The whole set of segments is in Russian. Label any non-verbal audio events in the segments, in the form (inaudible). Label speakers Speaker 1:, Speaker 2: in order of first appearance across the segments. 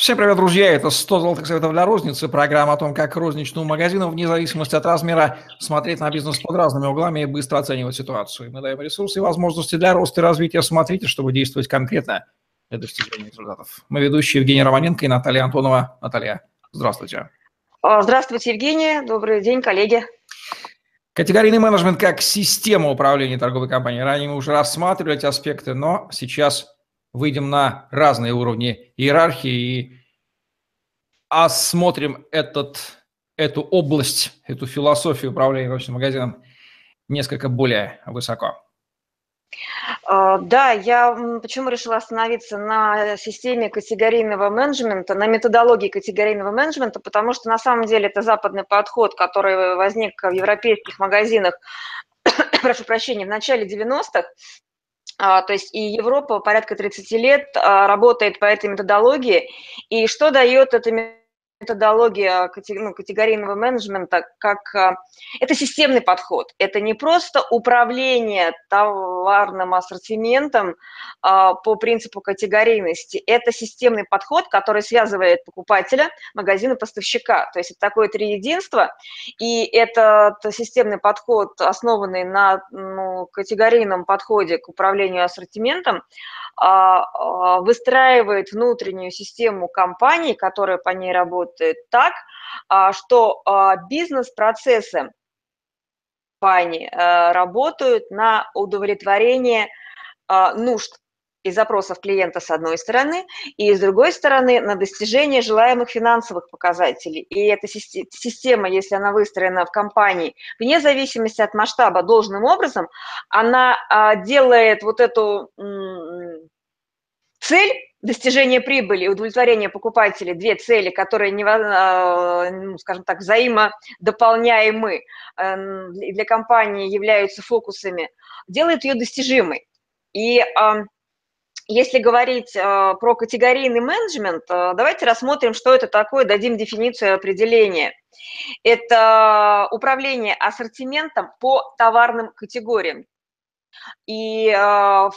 Speaker 1: Всем привет, друзья! Это 100 золотых советов для розницы. Программа о том, как розничному магазину, вне зависимости от размера, смотреть на бизнес под разными углами и быстро оценивать ситуацию. Мы даем ресурсы и возможности для роста и развития. Смотрите, чтобы действовать конкретно для достижения результатов. Мы ведущие Евгений Романенко и Наталья Антонова. Наталья, здравствуйте.
Speaker 2: Здравствуйте, Евгений. Добрый день, коллеги.
Speaker 1: Категорийный менеджмент как система управления торговой компанией. Ранее мы уже рассматривали эти аспекты, но сейчас выйдем на разные уровни иерархии и осмотрим этот, эту область, эту философию управления розничным магазином несколько более высоко.
Speaker 2: А, да, я почему решила остановиться на системе категорийного менеджмента, на методологии категорийного менеджмента, потому что на самом деле это западный подход, который возник в европейских магазинах, (coughs) прошу прощения, в начале 90-х, а, то есть и Европа порядка 30 лет а, работает по этой методологии. И что дает эта методология ну, категорийного менеджмента как а, это системный подход. Это не просто управление товарным ассортиментом а, по принципу категорийности. Это системный подход, который связывает покупателя, магазин и поставщика. То есть это такое триединство. И этот системный подход, основанный на ну, категорийном подходе к управлению ассортиментом, выстраивает внутреннюю систему компании, которая по ней работает, так, а, что бизнес-процессы компании работают на удовлетворение нужд и запросов клиента с одной стороны, и с другой стороны на достижение желаемых финансовых показателей. И эта система, если она выстроена в компании, вне зависимости от масштаба должным образом, она делает вот эту цель достижения прибыли и удовлетворения покупателей, две цели, которые, не, а, ну, скажем так, взаимодополняемы эм, для компании являются фокусами, делает ее достижимой. И если говорить э, про категорийный менеджмент, э, давайте рассмотрим, что это такое, дадим дефиницию и определение. Это управление ассортиментом по товарным категориям. И э,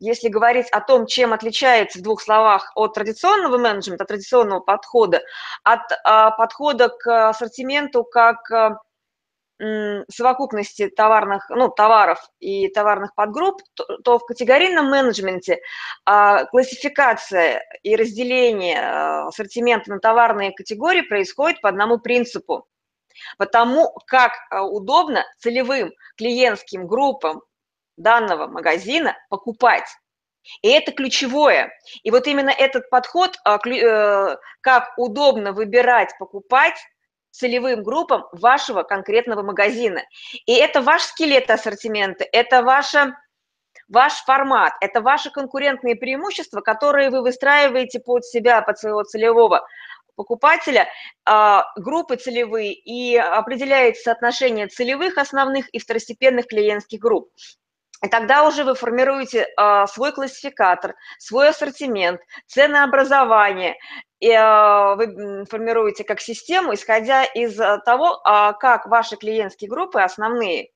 Speaker 2: если говорить о том, чем отличается в двух словах от традиционного менеджмента, от традиционного подхода, от а, подхода к ассортименту как а, совокупности товарных, ну, товаров и товарных подгрупп, то, то в категорийном менеджменте а, классификация и разделение ассортимента на товарные категории происходит по одному принципу. Потому как удобно целевым клиентским группам данного магазина покупать. И это ключевое. И вот именно этот подход, а, э, как удобно выбирать, покупать целевым группам вашего конкретного магазина. И это ваш скелет ассортимента, это ваша, ваш формат, это ваши конкурентные преимущества, которые вы выстраиваете под себя, под своего целевого покупателя, а, группы целевые, и определяется соотношение целевых основных и второстепенных клиентских групп. И тогда уже вы формируете э, свой классификатор, свой ассортимент, ценообразование, и э, вы формируете как систему, исходя из а, того, э, как ваши клиентские группы основные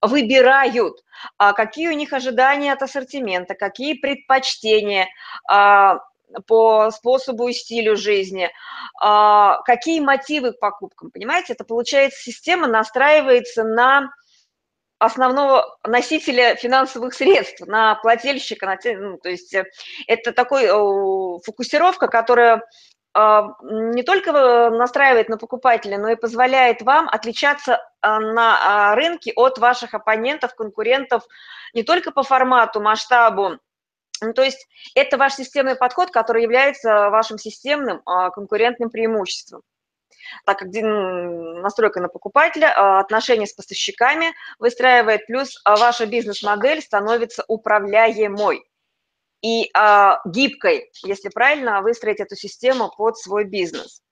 Speaker 2: выбирают, э, какие у них ожидания от ассортимента, какие предпочтения э, по способу и стилю жизни, какие мотивы к покупкам. Понимаете, это получается система настраивается на основного носителя финансовых средств, на плательщика, на, ну, то есть э, это такой фокусировка, которая а, не только настраивает на покупателя, но и позволяет вам отличаться на рынке от ваших оппонентов, конкурентов не только по формату, масштабу, ну, то есть это ваш системный подход, который является вашим системным конкурентным преимуществом так как настройка на покупателя, а, отношения с поставщиками выстраивает, плюс а, ваша бизнес-модель становится управляемой и а, гибкой, если правильно выстроить эту систему под свой бизнес.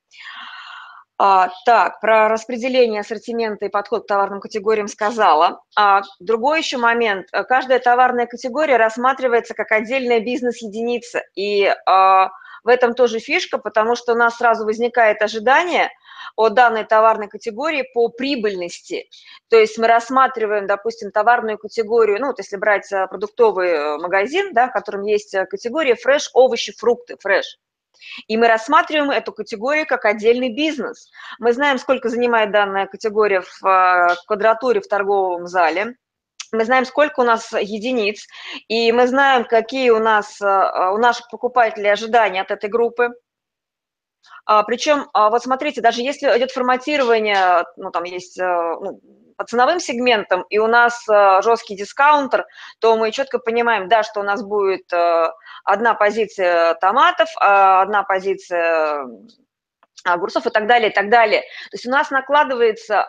Speaker 2: А, так, про распределение ассортимента и подход к товарным категориям сказала. А, другой еще момент. Каждая товарная категория рассматривается как отдельная бизнес-единица. И а, в этом тоже фишка, потому что у нас сразу возникает ожидание о данной товарной категории по прибыльности. То есть мы рассматриваем, допустим, товарную категорию, ну вот если брать э, продуктовый э, магазин, да, в котором есть э, категория фреш, овощи, фрукты, фреш. И мы рассматриваем эту категорию как отдельный бизнес. Мы знаем, сколько занимает данная категория в квадратуре в торговом зале. Мы знаем, сколько у нас единиц, и мы знаем, какие у нас, э, у наших покупателей ожидания от этой группы. А, Причем, а, вот смотрите, даже если идет форматирование, ну, там есть э, ну, по ценовым сегментам, и у нас э, жесткий дискаунтер, то мы четко понимаем, да, что у нас будет э, одна позиция томатов, а одна позиция огурцов и так далее, и так далее. То есть у нас накладывается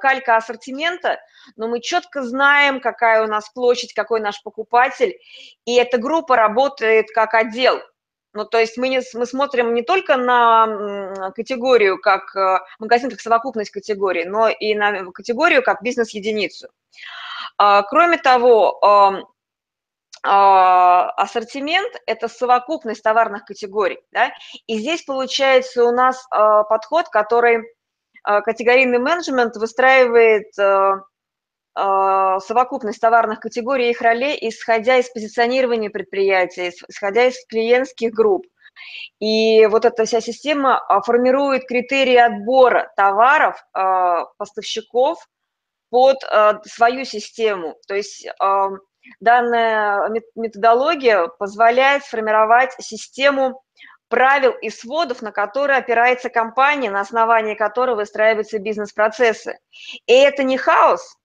Speaker 2: калька ассортимента, но мы четко знаем, какая у нас площадь, какой наш покупатель, и эта группа работает как отдел – ну, то есть мы, не, мы смотрим не только на категорию как э, магазин, как совокупность категорий, но и на категорию как бизнес-единицу. А, кроме того, а, ассортимент – это совокупность товарных категорий. Да? И здесь получается у нас а, подход, который категорийный менеджмент выстраивает э, совокупность товарных категорий и их ролей, исходя из позиционирования предприятия, исходя из клиентских групп. И вот эта вся система а, формирует критерии отбора товаров, а, поставщиков под свою систему. То есть данная методология позволяет сформировать систему правил и сводов, на которые опирается компания, на основании которой выстраиваются бизнес-процессы. И это не хаос,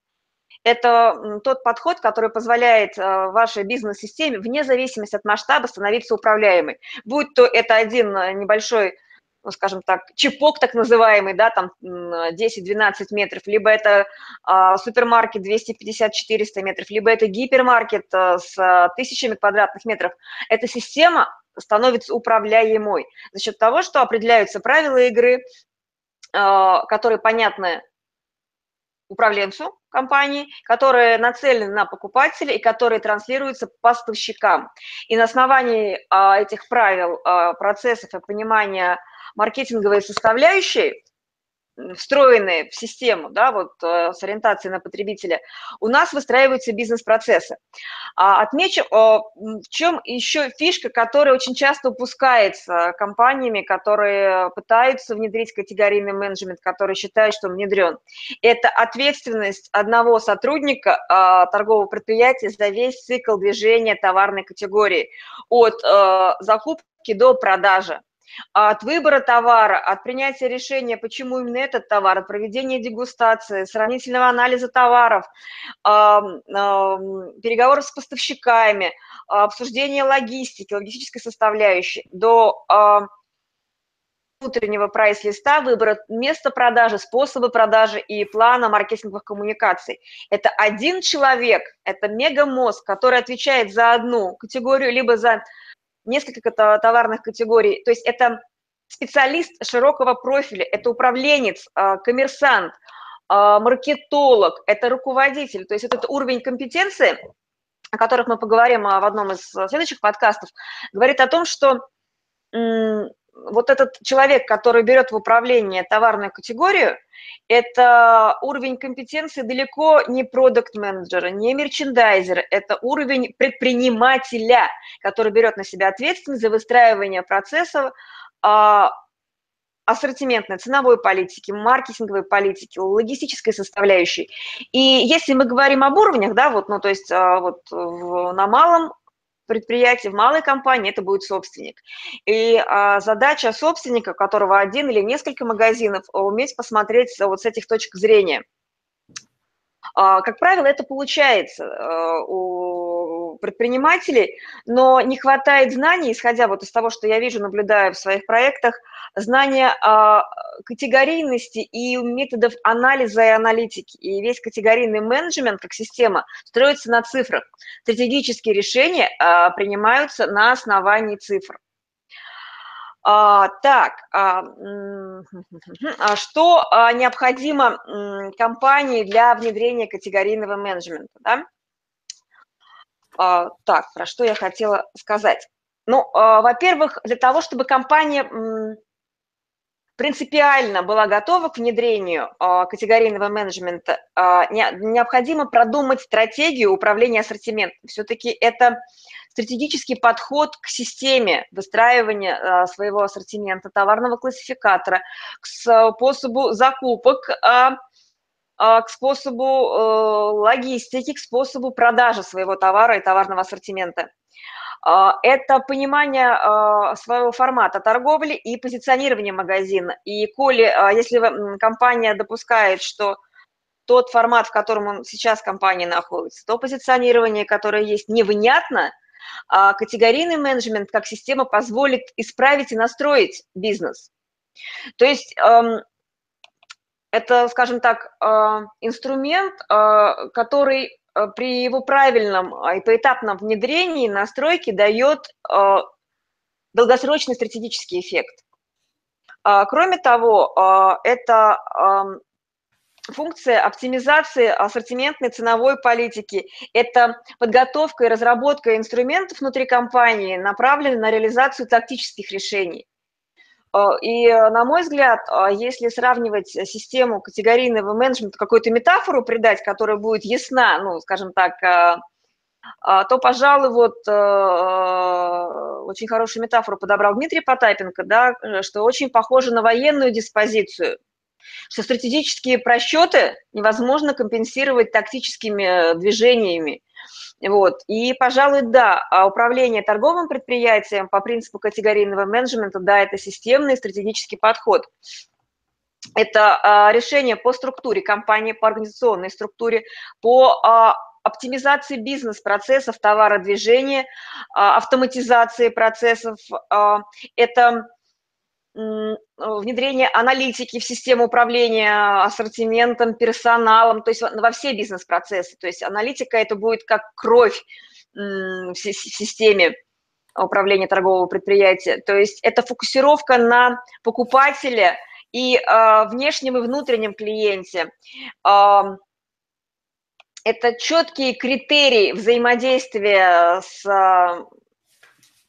Speaker 2: это тот подход, который позволяет э, вашей бизнес-системе, вне зависимости от масштаба, становиться управляемой. Будь то это один э, небольшой ну, скажем так, чипок так называемый, да, там 10-12 метров, либо это а, супермаркет 250-400 метров, либо это гипермаркет а, с тысячами квадратных метров. Эта система становится управляемой за счет того, что определяются правила игры, которые понятны управленцу компании, которые нацелены на покупателя и которые транслируются поставщикам. И на основании а, этих правил, а, процессов и понимания маркетинговой составляющей встроенные в систему, да, вот э, с ориентацией на потребителя, у нас выстраиваются бизнес-процессы. А, отмечу, в чем еще фишка, которая очень часто упускается компаниями, которые пытаются внедрить категорийный менеджмент, которые считают, что он внедрен. Это ответственность одного сотрудника а, торгового предприятия за весь цикл движения товарной категории, от э, закупки до продажи от выбора товара, от принятия решения, почему именно этот товар, от проведения дегустации, сравнительного анализа товаров, переговоров с поставщиками, обсуждения логистики, логистической составляющей, до внутреннего прайс-листа, выбора места продажи, способы продажи и плана маркетинговых коммуникаций. Это один человек, это мегамозг, который отвечает за одну категорию, либо за несколько товарных категорий. То есть это специалист широкого профиля, это управленец, а, коммерсант, а, маркетолог, это руководитель. То есть этот уровень компетенции, о которых мы поговорим а, в одном из следующих подкастов, говорит о том, что вот этот человек, который берет в управление товарную категорию, это уровень компетенции далеко не продукт-менеджера, не мерчендайзера, это уровень предпринимателя, который берет на себя ответственность за выстраивание процессов а, ассортиментной, ценовой политики, маркетинговой политики, логистической составляющей. И если мы говорим об уровнях, да, вот, ну, то есть а, вот в, на малом предприятие, в малой компании это будет собственник. И а, задача собственника, у которого один или несколько магазинов, уметь посмотреть вот с этих точек зрения. А, как правило, это получается а, у предпринимателей, но не хватает знаний, исходя вот из того, что я вижу, наблюдаю в своих проектах, знания категорийности и методов анализа и аналитики. И весь категорийный менеджмент как система строится на цифрах. Стратегические решения а, принимаются на основании цифр. А, так, а, (laughs) а что а, необходимо компании для внедрения категорийного менеджмента? Да? А, так, про что я хотела сказать? Ну, а, во-первых, для того, чтобы компания принципиально была готова к внедрению а, категорийного менеджмента, необходимо продумать стратегию управления ассортиментом. Все-таки это стратегический подход к системе выстраивания своего ассортимента, товарного классификатора, к способу закупок, к способу э, логистики, к способу продажи своего товара и товарного ассортимента. А, это понимание а, своего формата торговли и позиционирование магазина. И коли, а, если компания допускает, что тот формат, в котором он сейчас компания находится, то позиционирование, которое есть, невнятно, а категорийный менеджмент как система позволит исправить и настроить бизнес. То есть эм, это, скажем так, инструмент, который Э, при его правильном а, и поэтапном внедрении настройки дает долгосрочный стратегический эффект. А, кроме того, а, это функция оптимизации ассортиментной ценовой политики. Это подготовка и разработка инструментов внутри компании, направленная на реализацию тактических решений. А, и, э, на мой взгляд, а, если сравнивать систему категорийного менеджмента, какую-то метафору придать, которая будет ясна, ну, скажем так, то, пожалуй, вот э, очень хорошую метафору подобрал Дмитрий Потапенко, да, что очень похоже на военную диспозицию, что стратегические просчеты невозможно компенсировать тактическими движениями. Вот. И, пожалуй, да, а управление торговым предприятием по принципу категорийного менеджмента, да, это системный стратегический подход. Это а, решение по структуре компании, по организационной структуре, по а, оптимизации бизнес-процессов, товародвижения, автоматизации процессов. Это внедрение аналитики в систему управления ассортиментом, персоналом, то есть во все бизнес-процессы. То есть аналитика это будет как кровь в системе управления торгового предприятия. То есть это фокусировка на покупателе и э, внешнем и внутреннем клиенте. Э, это четкие критерии взаимодействия с э,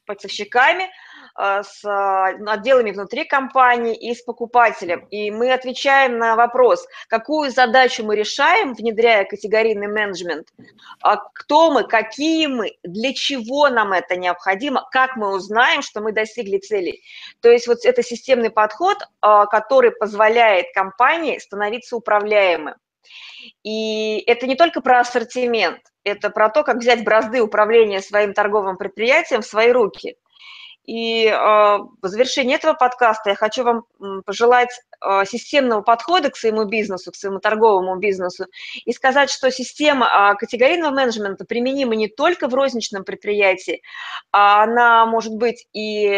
Speaker 2: поставщиками, а, с а, отделами внутри компании и с покупателем. И мы отвечаем на вопрос, какую задачу мы решаем, внедряя категорийный менеджмент, а кто мы, какие мы, для чего нам это необходимо, как мы узнаем, что мы достигли целей. То есть вот это системный подход, который позволяет компании становиться управляемым. И это не только про ассортимент, это про то, как взять бразды управления своим торговым предприятием в свои руки – и э, в завершении этого подкаста я хочу вам пожелать системного подхода к своему бизнесу, к своему торговому бизнесу, и сказать, что система э, категорийного менеджмента применима не только в розничном предприятии, а она может быть и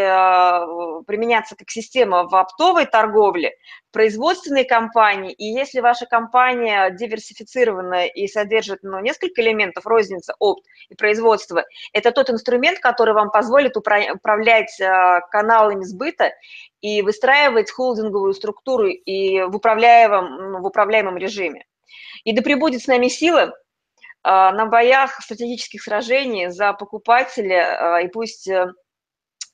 Speaker 2: применяться как система в оптовой торговле, производственной компании, и если ваша компания диверсифицированная и содержит ну, несколько элементов, розница, опт и производство, это тот инструмент, который вам позволит управлять а, каналами сбыта и выстраивать холдинговую структуру и в управляемом, ну, в управляемом режиме. И да пребудет с нами сила а, на боях стратегических сражений за покупателя, а, и пусть э,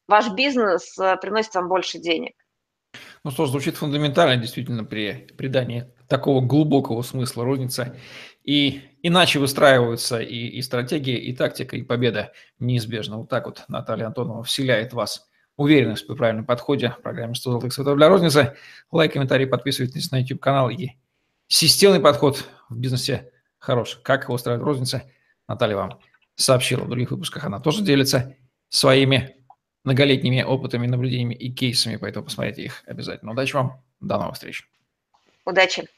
Speaker 2: ваш бизнес э, приносит вам больше денег.
Speaker 1: Ну что ж, звучит фундаментально действительно при придании такого глубокого смысла розница. И иначе выстраиваются и, и стратегия, и тактика, и победа неизбежно. Вот так вот Наталья Антонова вселяет вас уверенность в правильном подходе в программе 100 золотых советов для розницы. Лайк, комментарий, подписывайтесь на YouTube-канал. И системный подход в бизнесе хорош. Как его устраивает розница, Наталья вам сообщила в других выпусках. Она тоже делится своими многолетними опытами, наблюдениями и кейсами, поэтому посмотрите их обязательно. Удачи вам, до новых встреч.
Speaker 2: Удачи.